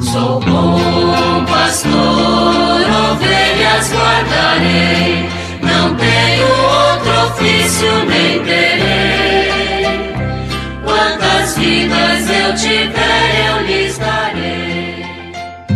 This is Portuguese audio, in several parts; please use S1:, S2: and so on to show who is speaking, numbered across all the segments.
S1: Sou bom pastor, ovelhas guardarei, não tenho outro ofício nem terei. Quantas vidas eu tiver, eu lhes darei.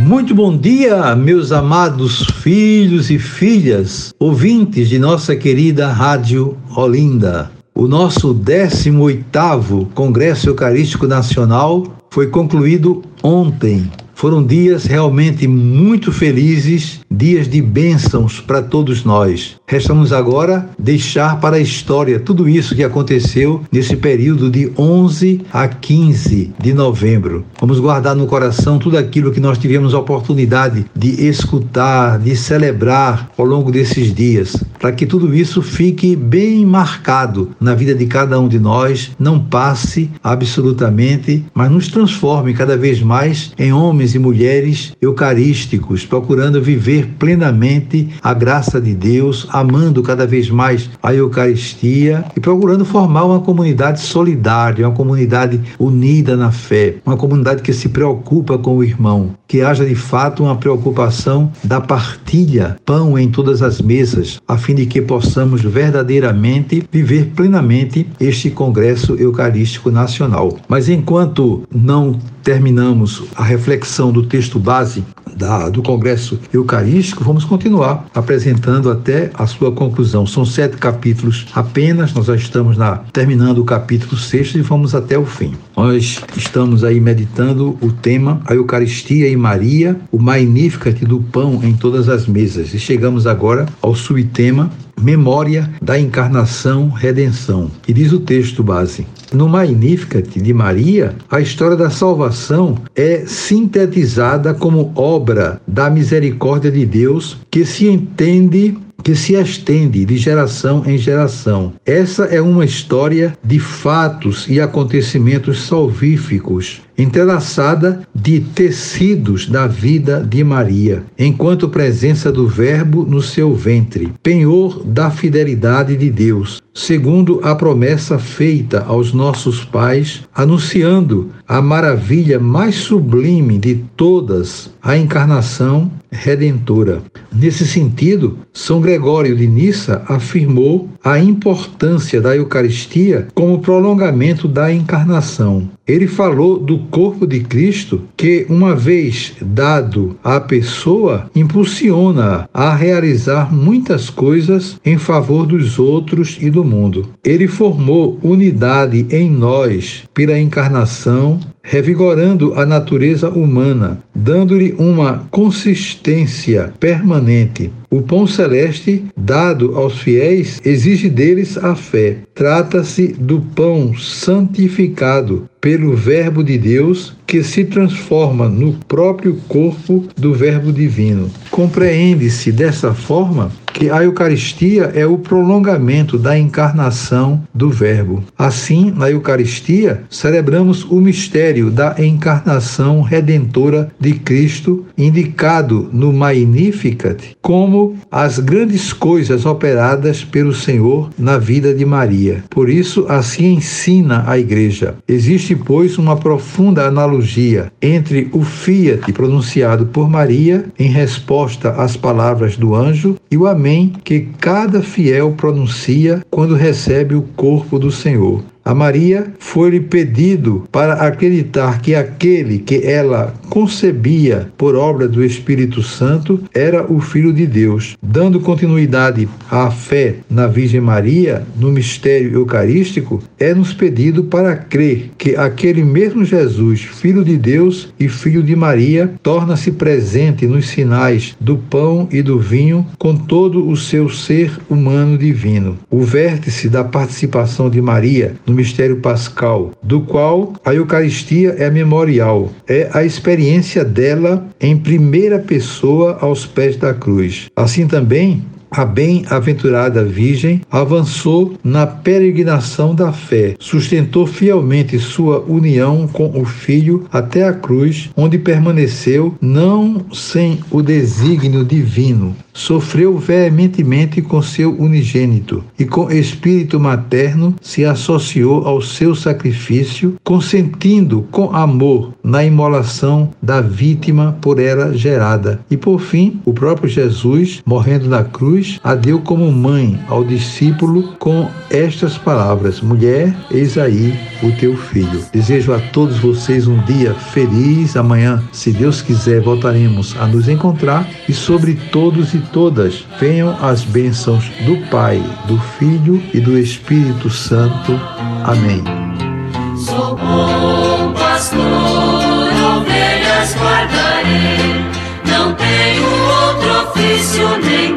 S2: Muito bom dia, meus amados filhos e filhas, ouvintes de nossa querida Rádio Olinda. O nosso 18º Congresso Eucarístico Nacional foi concluído ontem foram dias realmente muito felizes, dias de bênçãos para todos nós. Resta-nos agora deixar para a história tudo isso que aconteceu nesse período de 11 a 15 de novembro. Vamos guardar no coração tudo aquilo que nós tivemos a oportunidade de escutar, de celebrar ao longo desses dias, para que tudo isso fique bem marcado na vida de cada um de nós, não passe absolutamente, mas nos transforme cada vez mais em homens e mulheres eucarísticos, procurando viver plenamente a graça de Deus, amando cada vez mais a Eucaristia e procurando formar uma comunidade solidária, uma comunidade unida na fé, uma comunidade que se preocupa com o irmão, que haja de fato uma preocupação da partilha, pão em todas as mesas, fim de que possamos verdadeiramente viver plenamente este Congresso Eucarístico Nacional. Mas enquanto não terminamos a reflexão do texto base da, do Congresso Eucarístico, vamos continuar apresentando até a sua conclusão. São sete capítulos apenas, nós já estamos na, terminando o capítulo sexto e vamos até o fim. Nós estamos aí meditando o tema a Eucaristia e Maria, o Magnificat do pão em todas as mesas. E chegamos agora ao subtema Memória da Encarnação Redenção. E diz o texto base: No Magnificat de Maria, a história da salvação é sintetizada como obra da misericórdia de Deus que se entende que se estende de geração em geração. Essa é uma história de fatos e acontecimentos salvíficos entrelaçada de tecidos da vida de Maria, enquanto presença do Verbo no seu ventre, penhor da fidelidade de Deus, segundo a promessa feita aos nossos pais, anunciando a maravilha mais sublime de todas, a encarnação redentora. Nesse sentido, São Gregório de Nissa afirmou a importância da Eucaristia como prolongamento da encarnação. Ele falou do corpo de Cristo que, uma vez dado à pessoa, impulsiona a realizar muitas coisas em favor dos outros e do mundo. Ele formou unidade em nós pela encarnação revigorando a natureza humana, dando-lhe uma consistência permanente. O pão celeste dado aos fiéis exige deles a fé. Trata-se do pão santificado pelo Verbo de Deus que se transforma no próprio corpo do Verbo divino. Compreende-se dessa forma que a Eucaristia é o prolongamento da encarnação do Verbo. Assim, na Eucaristia, celebramos o mistério da encarnação redentora de Cristo, indicado no Magnificat como as grandes coisas operadas pelo Senhor na vida de Maria. Por isso, assim ensina a Igreja. Existe, pois, uma profunda analogia entre o fiat pronunciado por Maria em resposta às palavras do anjo e o Amém que cada fiel pronuncia quando recebe o corpo do Senhor. A Maria foi-lhe pedido para acreditar que aquele que ela concebia por obra do Espírito Santo era o Filho de Deus. Dando continuidade à fé na Virgem Maria, no mistério eucarístico, é-nos pedido para crer que aquele mesmo Jesus, Filho de Deus e Filho de Maria, torna-se presente nos sinais do pão e do vinho com todo o seu ser humano divino. O vértice da participação de Maria no mistério pascal, do qual a Eucaristia é memorial, é a experiência dela em primeira pessoa aos pés da cruz. Assim também, a bem-aventurada Virgem avançou na peregrinação da fé, sustentou fielmente sua união com o Filho até a cruz, onde permaneceu não sem o desígnio divino, sofreu veementemente com seu unigênito e com espírito materno se associou ao seu sacrifício, consentindo com amor na imolação da vítima por ela gerada. E por fim, o próprio Jesus, morrendo na cruz, a deu como mãe ao discípulo com estas palavras: Mulher, eis aí o teu filho. Desejo a todos vocês um dia feliz. Amanhã, se Deus quiser, voltaremos a nos encontrar e sobre todos e todas venham as bênçãos do Pai, do Filho e do Espírito Santo. Amém.
S1: Sou bom pastor, ovelhas guardarei, não tenho outro ofício nem